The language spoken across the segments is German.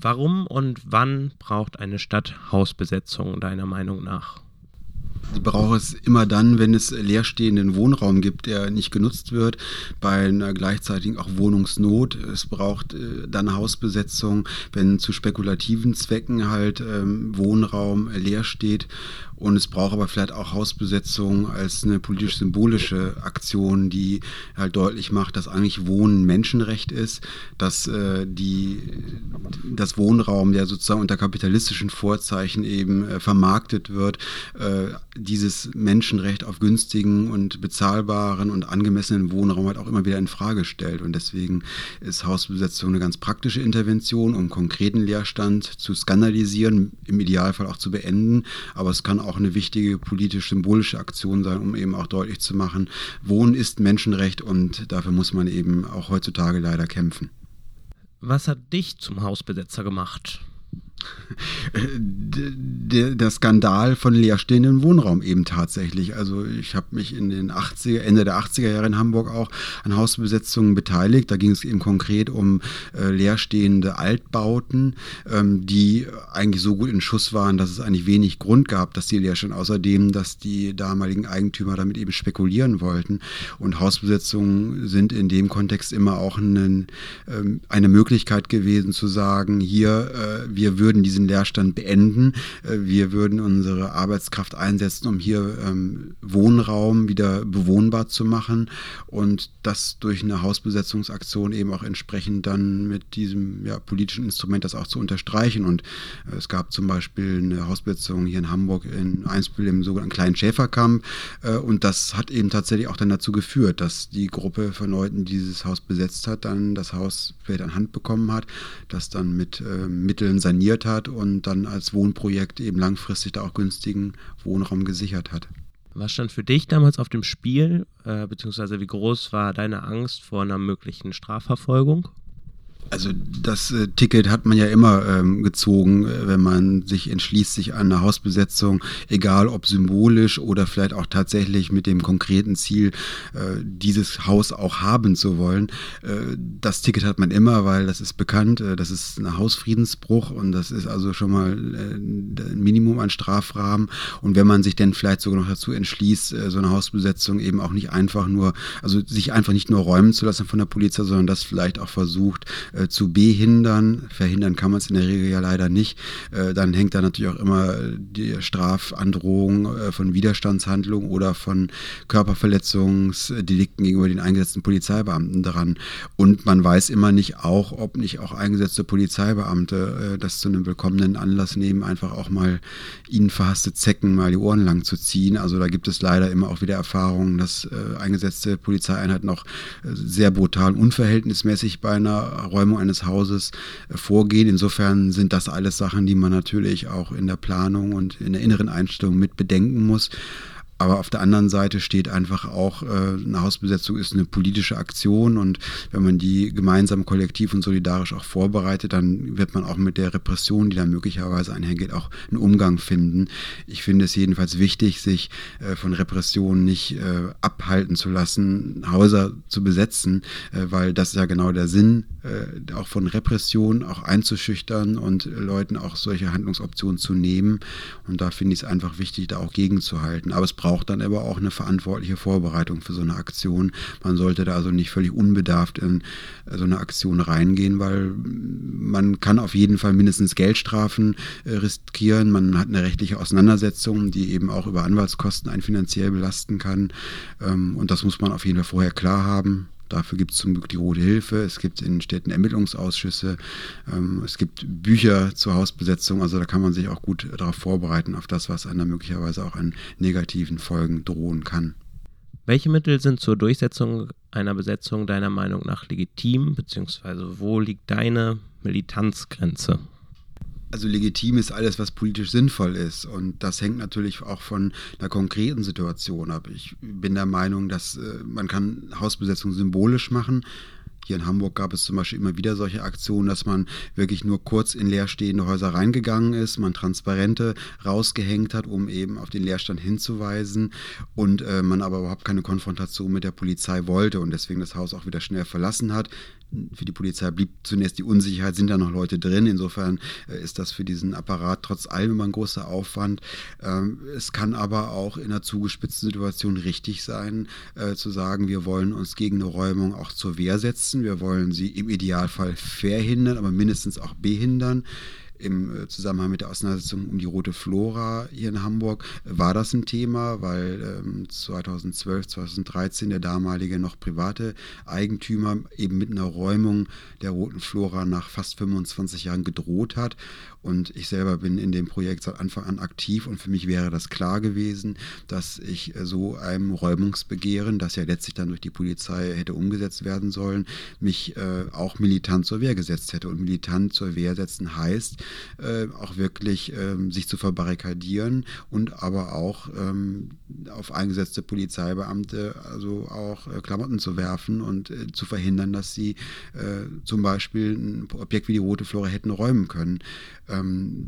Warum und wann braucht eine Stadt Hausbesetzung deiner Meinung nach? Die braucht es immer dann, wenn es leerstehenden Wohnraum gibt, der nicht genutzt wird, bei einer gleichzeitigen auch Wohnungsnot. Es braucht äh, dann Hausbesetzung, wenn zu spekulativen Zwecken halt ähm, Wohnraum leer steht und es braucht aber vielleicht auch Hausbesetzung als eine politisch-symbolische Aktion, die halt deutlich macht, dass eigentlich Wohnen Menschenrecht ist, dass äh, die, das Wohnraum, der sozusagen unter kapitalistischen Vorzeichen eben äh, vermarktet wird, äh, dieses Menschenrecht auf günstigen und bezahlbaren und angemessenen Wohnraum halt auch immer wieder in Frage stellt. Und deswegen ist Hausbesetzung eine ganz praktische Intervention, um konkreten Leerstand zu skandalisieren, im Idealfall auch zu beenden. Aber es kann auch eine wichtige politisch-symbolische Aktion sein, um eben auch deutlich zu machen, Wohnen ist Menschenrecht und dafür muss man eben auch heutzutage leider kämpfen. Was hat dich zum Hausbesetzer gemacht? der, Skandal von leerstehendem Wohnraum eben tatsächlich. Also ich habe mich in den 80er, Ende der 80er Jahre in Hamburg auch an Hausbesetzungen beteiligt. Da ging es eben konkret um äh, leerstehende Altbauten, ähm, die eigentlich so gut in Schuss waren, dass es eigentlich wenig Grund gab, dass die leer stehen. Außerdem, dass die damaligen Eigentümer damit eben spekulieren wollten. Und Hausbesetzungen sind in dem Kontext immer auch einen, ähm, eine Möglichkeit gewesen zu sagen, hier, äh, wir würden diesen Leerstand beenden. Äh, wir würden unsere Arbeitskraft einsetzen, um hier ähm, Wohnraum wieder bewohnbar zu machen und das durch eine Hausbesetzungsaktion eben auch entsprechend dann mit diesem ja, politischen Instrument das auch zu unterstreichen. Und äh, es gab zum Beispiel eine Hausbesetzung hier in Hamburg in Einspül im sogenannten kleinen Schäferkamp äh, und das hat eben tatsächlich auch dann dazu geführt, dass die Gruppe von Leuten, die dieses Haus besetzt hat, dann das Haus vielleicht an Hand bekommen hat, das dann mit äh, Mitteln saniert hat und dann als Wohnprojekt eben langfristig da auch günstigen Wohnraum gesichert hat. Was stand für dich damals auf dem Spiel, äh, beziehungsweise wie groß war deine Angst vor einer möglichen Strafverfolgung? Also das äh, Ticket hat man ja immer ähm, gezogen, äh, wenn man sich entschließt, sich an eine Hausbesetzung, egal ob symbolisch oder vielleicht auch tatsächlich mit dem konkreten Ziel, äh, dieses Haus auch haben zu wollen. Äh, das Ticket hat man immer, weil das ist bekannt, äh, das ist ein Hausfriedensbruch und das ist also schon mal äh, ein Minimum an Strafrahmen. Und wenn man sich dann vielleicht sogar noch dazu entschließt, so eine Hausbesetzung eben auch nicht einfach nur, also sich einfach nicht nur räumen zu lassen von der Polizei, sondern das vielleicht auch versucht, äh, zu behindern. Verhindern kann man es in der Regel ja leider nicht. Äh, dann hängt da natürlich auch immer die Strafandrohung äh, von Widerstandshandlungen oder von Körperverletzungsdelikten gegenüber den eingesetzten Polizeibeamten dran. Und man weiß immer nicht auch, ob nicht auch eingesetzte Polizeibeamte äh, das zu einem willkommenen Anlass nehmen, einfach auch mal ihnen verhasste Zecken mal die Ohren lang zu ziehen. Also da gibt es leider immer auch wieder Erfahrungen, dass äh, eingesetzte Polizeieinheiten auch äh, sehr brutal unverhältnismäßig bei einer Räumung Räumung eines Hauses äh, vorgehen. Insofern sind das alles Sachen, die man natürlich auch in der Planung und in der inneren Einstellung mit bedenken muss. Aber auf der anderen Seite steht einfach auch, äh, eine Hausbesetzung ist eine politische Aktion und wenn man die gemeinsam, kollektiv und solidarisch auch vorbereitet, dann wird man auch mit der Repression, die da möglicherweise einhergeht, auch einen Umgang finden. Ich finde es jedenfalls wichtig, sich äh, von Repression nicht äh, abhalten zu lassen, Häuser zu besetzen, weil das ist ja genau der Sinn, auch von Repression auch einzuschüchtern und Leuten auch solche Handlungsoptionen zu nehmen. Und da finde ich es einfach wichtig, da auch gegenzuhalten. Aber es braucht braucht dann aber auch eine verantwortliche Vorbereitung für so eine Aktion. Man sollte da also nicht völlig unbedarft in so eine Aktion reingehen, weil man kann auf jeden Fall mindestens Geldstrafen äh, riskieren. Man hat eine rechtliche Auseinandersetzung, die eben auch über Anwaltskosten einen finanziell belasten kann. Ähm, und das muss man auf jeden Fall vorher klar haben. Dafür gibt es zum Glück die Rote Hilfe. Es gibt in Städten Ermittlungsausschüsse. Ähm, es gibt Bücher zur Hausbesetzung. Also da kann man sich auch gut darauf vorbereiten, auf das, was einer möglicherweise auch an negativen Folgen drohen kann. Welche Mittel sind zur Durchsetzung einer Besetzung deiner Meinung nach legitim, beziehungsweise wo liegt deine Militanzgrenze? Also legitim ist alles, was politisch sinnvoll ist. Und das hängt natürlich auch von einer konkreten Situation ab. Ich bin der Meinung, dass äh, man kann Hausbesetzung symbolisch machen. Hier in Hamburg gab es zum Beispiel immer wieder solche Aktionen, dass man wirklich nur kurz in leerstehende Häuser reingegangen ist, man Transparente rausgehängt hat, um eben auf den Leerstand hinzuweisen und äh, man aber überhaupt keine Konfrontation mit der Polizei wollte und deswegen das Haus auch wieder schnell verlassen hat für die Polizei blieb zunächst die Unsicherheit, sind da noch Leute drin. Insofern äh, ist das für diesen Apparat trotz allem immer ein großer Aufwand. Ähm, es kann aber auch in einer zugespitzten Situation richtig sein, äh, zu sagen, wir wollen uns gegen eine Räumung auch zur Wehr setzen. Wir wollen sie im Idealfall verhindern, aber mindestens auch behindern im äh, Zusammenhang mit der Auseinandersetzung um die rote Flora hier in Hamburg war das ein Thema, weil 2012, ähm, 2013 der damalige noch private Eigentümer eben mit einer Räumung der roten Flora nach fast 25 Jahren gedroht hat. Und ich selber bin in dem Projekt seit Anfang an aktiv und für mich wäre das klar gewesen, dass ich äh, so einem Räumungsbegehren, das ja letztlich dann durch die Polizei hätte umgesetzt werden sollen, mich äh, auch militant zur Wehr gesetzt hätte. Und militant zur Wehr setzen heißt, äh, auch wirklich ähm, sich zu verbarrikadieren und aber auch ähm, auf eingesetzte Polizeibeamte also auch äh, Klamotten zu werfen und äh, zu verhindern, dass sie äh, zum Beispiel ein Objekt wie die Rote Flora hätten räumen können. Ähm,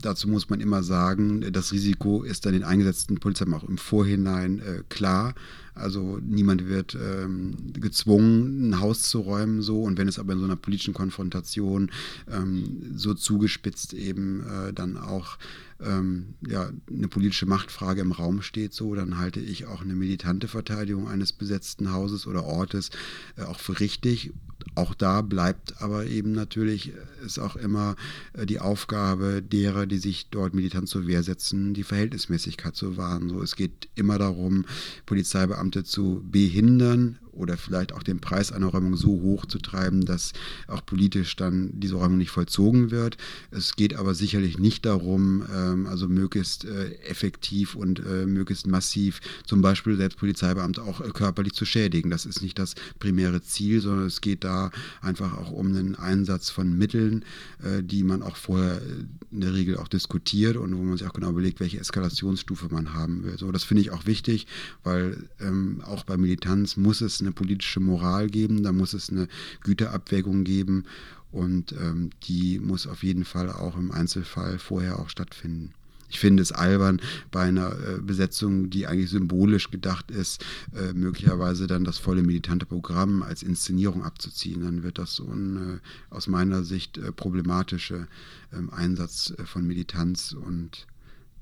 dazu muss man immer sagen, das Risiko ist dann den eingesetzten Polizisten auch im Vorhinein äh, klar. Also niemand wird ähm, gezwungen, ein Haus zu räumen so. Und wenn es aber in so einer politischen Konfrontation ähm, so zugespitzt eben äh, dann auch ähm, ja, eine politische Machtfrage im Raum steht, so, dann halte ich auch eine militante Verteidigung eines besetzten Hauses oder Ortes äh, auch für richtig auch da bleibt aber eben natürlich, äh, ist auch immer äh, die Aufgabe derer, die sich dort militant zur Wehr setzen, die Verhältnismäßigkeit zu wahren. So, es geht immer darum, Polizeibeamte zu behindern oder vielleicht auch den Preis einer Räumung so hoch zu treiben, dass auch politisch dann diese Räumung nicht vollzogen wird. Es geht aber sicherlich nicht darum, ähm, also möglichst äh, effektiv und äh, möglichst massiv zum Beispiel selbst Polizeibeamte auch äh, körperlich zu schädigen. Das ist nicht das primäre Ziel, sondern es geht da einfach auch um einen Einsatz von Mitteln, äh, die man auch vorher äh, in der Regel auch diskutiert und wo man sich auch genau überlegt, welche Eskalationsstufe man haben will. So, das finde ich auch wichtig, weil ähm, auch bei Militanz muss es eine politische Moral geben, da muss es eine Güterabwägung geben und ähm, die muss auf jeden Fall auch im Einzelfall vorher auch stattfinden. Ich finde es albern, bei einer äh, Besetzung, die eigentlich symbolisch gedacht ist, äh, möglicherweise dann das volle militante Programm als Inszenierung abzuziehen. Dann wird das so ein äh, aus meiner Sicht äh, problematische ähm, Einsatz von Militanz und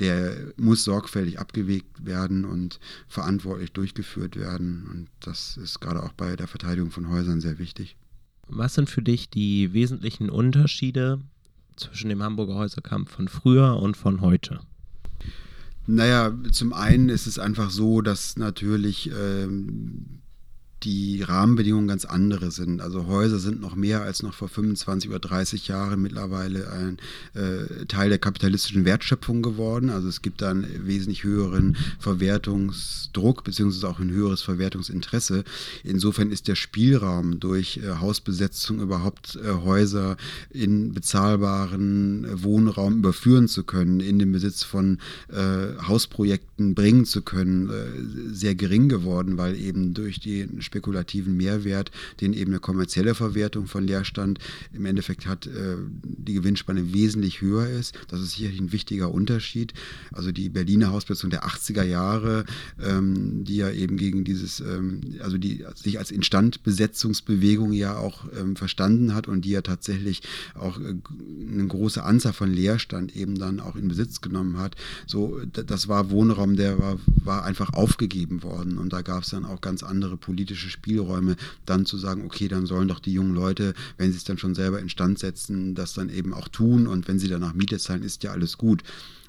der muss sorgfältig abgewegt werden und verantwortlich durchgeführt werden. Und das ist gerade auch bei der Verteidigung von Häusern sehr wichtig. Was sind für dich die wesentlichen Unterschiede zwischen dem Hamburger Häuserkampf von früher und von heute? Naja, zum einen ist es einfach so, dass natürlich ähm, die Rahmenbedingungen ganz andere sind. Also Häuser sind noch mehr als noch vor 25 oder 30 Jahren mittlerweile ein äh, Teil der kapitalistischen Wertschöpfung geworden. Also es gibt da einen wesentlich höheren Verwertungsdruck beziehungsweise auch ein höheres Verwertungsinteresse. Insofern ist der Spielraum durch äh, Hausbesetzung überhaupt äh, Häuser in bezahlbaren äh, Wohnraum überführen zu können, in den Besitz von äh, Hausprojekten bringen zu können, äh, sehr gering geworden, weil eben durch die spekulativen Mehrwert, den eben eine kommerzielle Verwertung von Leerstand im Endeffekt hat, äh, die Gewinnspanne wesentlich höher ist. Das ist sicherlich ein wichtiger Unterschied. Also die Berliner Hausbesetzung der 80er Jahre, ähm, die ja eben gegen dieses, ähm, also die sich als Instandbesetzungsbewegung ja auch ähm, verstanden hat und die ja tatsächlich auch äh, eine große Anzahl von Leerstand eben dann auch in Besitz genommen hat. So, das war Wohnraum, der war, war einfach aufgegeben worden und da gab es dann auch ganz andere politische politische Spielräume, dann zu sagen, okay, dann sollen doch die jungen Leute, wenn sie es dann schon selber instand setzen, das dann eben auch tun und wenn sie danach Miete zahlen, ist ja alles gut.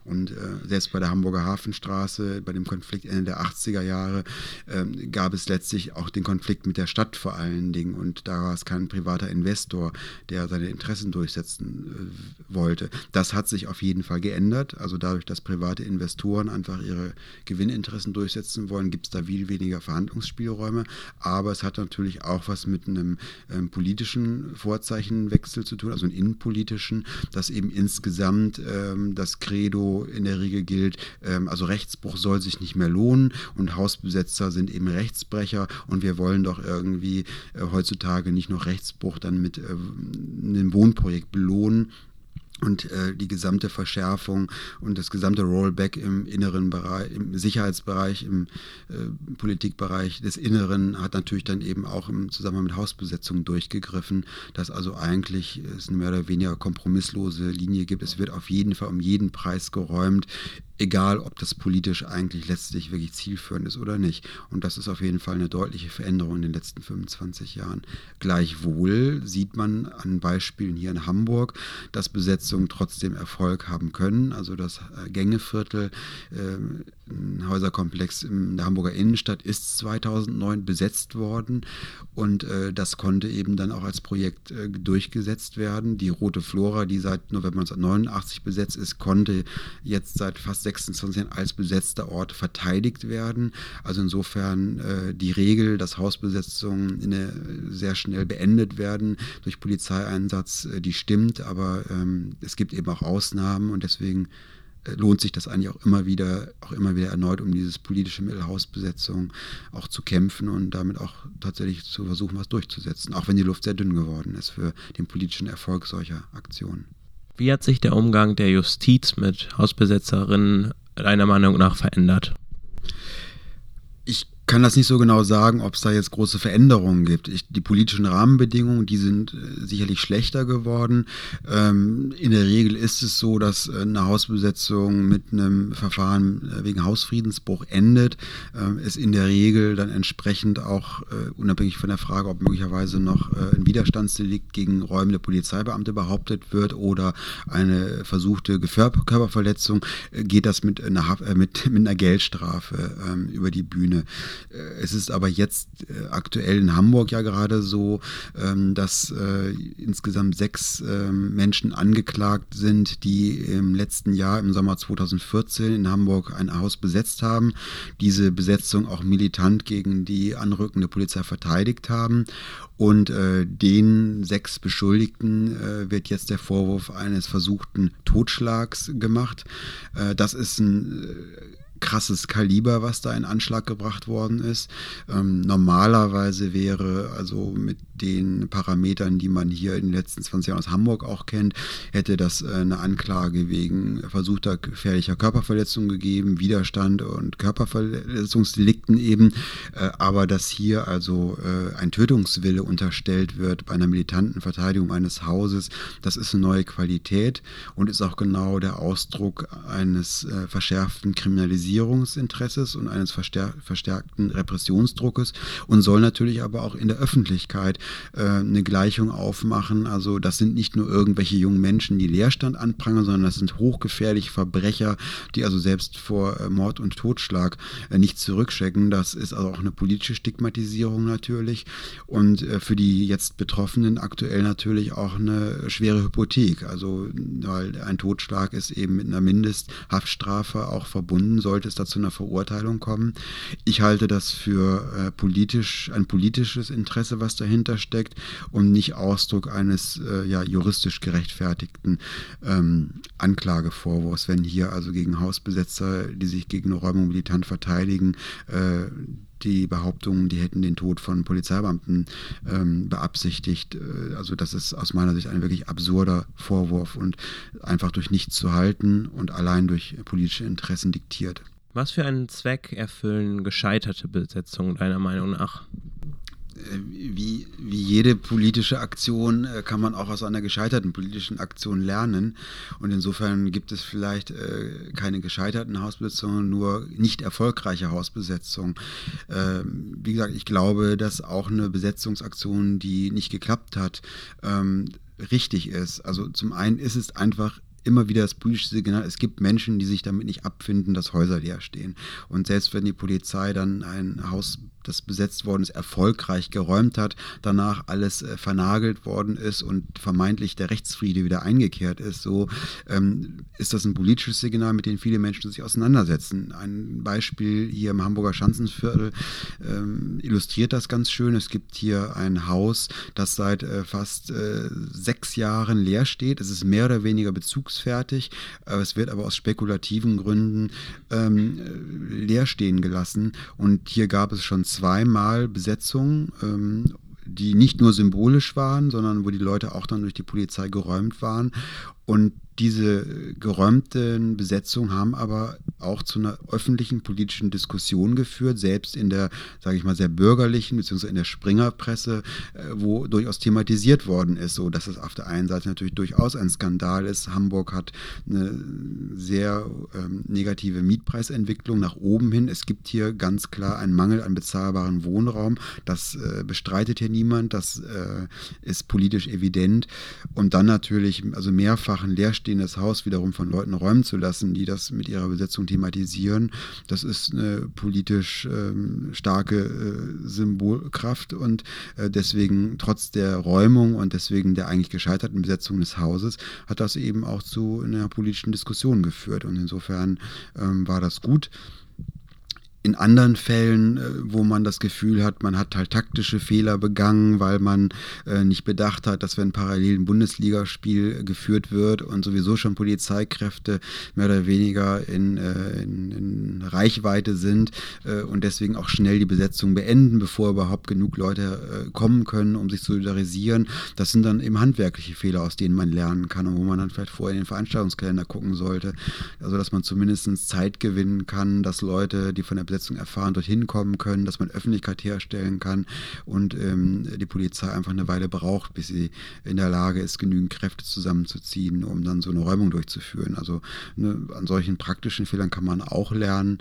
Und äh, selbst bei der Hamburger Hafenstraße, bei dem Konflikt Ende der 80er Jahre, äh, gab es letztlich auch den Konflikt mit der Stadt vor allen Dingen. Und da war es kein privater Investor, der seine Interessen durchsetzen äh, wollte. Das hat sich auf jeden Fall geändert. Also dadurch, dass private Investoren einfach ihre Gewinninteressen durchsetzen wollen, gibt es da viel weniger Verhandlungsspielräume. Aber es hat natürlich auch was mit einem ähm, politischen Vorzeichenwechsel zu tun, also einen innenpolitischen, dass eben insgesamt ähm, das Credo in der Regel gilt, ähm, also Rechtsbruch soll sich nicht mehr lohnen und Hausbesetzer sind eben Rechtsbrecher und wir wollen doch irgendwie äh, heutzutage nicht noch Rechtsbruch dann mit äh, einem Wohnprojekt belohnen und äh, die gesamte Verschärfung und das gesamte Rollback im inneren Bereich, im Sicherheitsbereich, im äh, Politikbereich des Inneren hat natürlich dann eben auch im Zusammenhang mit Hausbesetzung durchgegriffen, dass also eigentlich es eine mehr oder weniger kompromisslose Linie gibt. Es wird auf jeden Fall um jeden Preis geräumt egal ob das politisch eigentlich letztlich wirklich zielführend ist oder nicht. Und das ist auf jeden Fall eine deutliche Veränderung in den letzten 25 Jahren. Gleichwohl sieht man an Beispielen hier in Hamburg, dass Besetzungen trotzdem Erfolg haben können. Also das äh, Gängeviertel, äh, Häuserkomplex in der Hamburger Innenstadt ist 2009 besetzt worden und äh, das konnte eben dann auch als Projekt äh, durchgesetzt werden. Die Rote Flora, die seit November 1989 besetzt ist, konnte jetzt seit fast 26 Jahren als besetzter Ort verteidigt werden. Also insofern äh, die Regel, dass Hausbesetzungen eine, sehr schnell beendet werden durch Polizeieinsatz, äh, die stimmt, aber ähm, es gibt eben auch Ausnahmen und deswegen lohnt sich das eigentlich auch immer wieder, auch immer wieder erneut, um dieses politische Mittelhausbesetzung auch zu kämpfen und damit auch tatsächlich zu versuchen, was durchzusetzen, auch wenn die Luft sehr dünn geworden ist für den politischen Erfolg solcher Aktionen. Wie hat sich der Umgang der Justiz mit Hausbesetzerinnen deiner Meinung nach verändert? Ich kann das nicht so genau sagen, ob es da jetzt große Veränderungen gibt. Ich, die politischen Rahmenbedingungen, die sind äh, sicherlich schlechter geworden. Ähm, in der Regel ist es so, dass äh, eine Hausbesetzung mit einem Verfahren äh, wegen Hausfriedensbruch endet. Ähm, es in der Regel dann entsprechend auch, unabhängig von der Frage, ob möglicherweise noch ein Widerstandsdelikt gegen räumende Polizeibeamte behauptet wird oder eine versuchte Körperverletzung, äh, geht das mit einer, mit, mit einer Geldstrafe ähm, über die Bühne. Es ist aber jetzt äh, aktuell in Hamburg ja gerade so, ähm, dass äh, insgesamt sechs ähm, Menschen angeklagt sind, die im letzten Jahr, im Sommer 2014 in Hamburg ein Haus besetzt haben, diese Besetzung auch militant gegen die anrückende Polizei verteidigt haben. Und äh, den sechs Beschuldigten äh, wird jetzt der Vorwurf eines versuchten Totschlags gemacht. Äh, das ist ein äh, krasses Kaliber, was da in Anschlag gebracht worden ist. Ähm, normalerweise wäre also mit den Parametern, die man hier in den letzten 20 Jahren aus Hamburg auch kennt, hätte das äh, eine Anklage wegen versuchter gefährlicher Körperverletzung gegeben, Widerstand und Körperverletzungsdelikten eben. Äh, aber dass hier also äh, ein Tötungswille unterstellt wird bei einer militanten Verteidigung eines Hauses, das ist eine neue Qualität und ist auch genau der Ausdruck eines äh, verschärften Kriminalisierungs Polarisierungsinteresses und eines verstärkten Repressionsdruckes und soll natürlich aber auch in der Öffentlichkeit äh, eine Gleichung aufmachen. Also das sind nicht nur irgendwelche jungen Menschen, die Leerstand anprangern, sondern das sind hochgefährliche Verbrecher, die also selbst vor äh, Mord und Totschlag äh, nicht zurückschrecken. Das ist also auch eine politische Stigmatisierung natürlich und äh, für die jetzt Betroffenen aktuell natürlich auch eine schwere Hypothek. Also weil ein Totschlag ist eben mit einer Mindesthaftstrafe auch verbunden, sollte sollte es da zu einer Verurteilung kommen. Ich halte das für äh, politisch, ein politisches Interesse, was dahinter steckt und nicht Ausdruck eines äh, ja, juristisch gerechtfertigten ähm, Anklagevorwurfs, wenn hier also gegen Hausbesetzer, die sich gegen eine Räumung militant verteidigen, äh, die Behauptungen, die hätten den Tod von Polizeibeamten ähm, beabsichtigt. Äh, also das ist aus meiner Sicht ein wirklich absurder Vorwurf und einfach durch nichts zu halten und allein durch politische Interessen diktiert. Was für einen Zweck erfüllen gescheiterte Besetzungen deiner Meinung nach? Äh, wie, wie jede politische Aktion äh, kann man auch aus einer gescheiterten politischen Aktion lernen. Und insofern gibt es vielleicht äh, keine gescheiterten Hausbesetzungen, nur nicht erfolgreiche Hausbesetzungen. Ähm, wie gesagt, ich glaube, dass auch eine Besetzungsaktion, die nicht geklappt hat, ähm, richtig ist. Also zum einen ist es einfach immer wieder das politische Signal, es gibt Menschen, die sich damit nicht abfinden, dass Häuser leer stehen. Und selbst wenn die Polizei dann ein Haus das besetzt worden ist, erfolgreich geräumt hat, danach alles äh, vernagelt worden ist und vermeintlich der Rechtsfriede wieder eingekehrt ist, so ähm, ist das ein politisches Signal, mit dem viele Menschen sich auseinandersetzen. Ein Beispiel hier im Hamburger Schanzenviertel ähm, illustriert das ganz schön. Es gibt hier ein Haus, das seit äh, fast äh, sechs Jahren leer steht. Es ist mehr oder weniger bezugsfertig, es wird aber aus spekulativen Gründen ähm, leer stehen gelassen. Und hier gab es schon zweimal Besetzungen, ähm, die nicht nur symbolisch waren, sondern wo die Leute auch dann durch die Polizei geräumt waren. Und diese geräumten Besetzungen haben aber auch zu einer öffentlichen politischen Diskussion geführt, selbst in der, sage ich mal, sehr bürgerlichen, beziehungsweise in der Springerpresse, äh, wo durchaus thematisiert worden ist, so dass es auf der einen Seite natürlich durchaus ein Skandal ist. Hamburg hat eine sehr ähm, negative Mietpreisentwicklung nach oben hin. Es gibt hier ganz klar einen Mangel an bezahlbaren Wohnraum. Das äh, bestreitet hier niemand. Das äh, ist politisch evident. Und dann natürlich, also mehrfachen Leerstand leerstehendes Haus wiederum von Leuten räumen zu lassen, die das mit ihrer Besetzung thematisieren, das ist eine politisch ähm, starke äh, Symbolkraft und äh, deswegen trotz der Räumung und deswegen der eigentlich gescheiterten Besetzung des Hauses hat das eben auch zu einer politischen Diskussion geführt. Und insofern ähm, war das gut in anderen Fällen, äh, wo man das Gefühl hat, man hat halt taktische Fehler begangen, weil man äh, nicht bedacht hat, dass wenn parallel ein Bundesligaspiel geführt wird und sowieso schon Polizeikräfte mehr oder weniger in, äh, in, in Reichweite sind und deswegen auch schnell die Besetzung beenden, bevor überhaupt genug Leute kommen können, um sich zu solidarisieren. Das sind dann eben handwerkliche Fehler, aus denen man lernen kann und wo man dann vielleicht vorher in den Veranstaltungskalender gucken sollte. Also dass man zumindest Zeit gewinnen kann, dass Leute, die von der Besetzung erfahren, dorthin kommen können, dass man Öffentlichkeit herstellen kann und ähm, die Polizei einfach eine Weile braucht, bis sie in der Lage ist, genügend Kräfte zusammenzuziehen, um dann so eine Räumung durchzuführen. Also ne, an solchen praktischen Fehlern kann man auch lernen.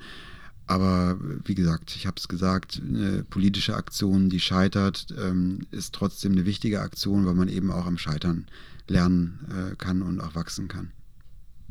Aber wie gesagt, ich habe es gesagt, eine politische Aktion, die scheitert, ähm, ist trotzdem eine wichtige Aktion, weil man eben auch am Scheitern lernen äh, kann und auch wachsen kann.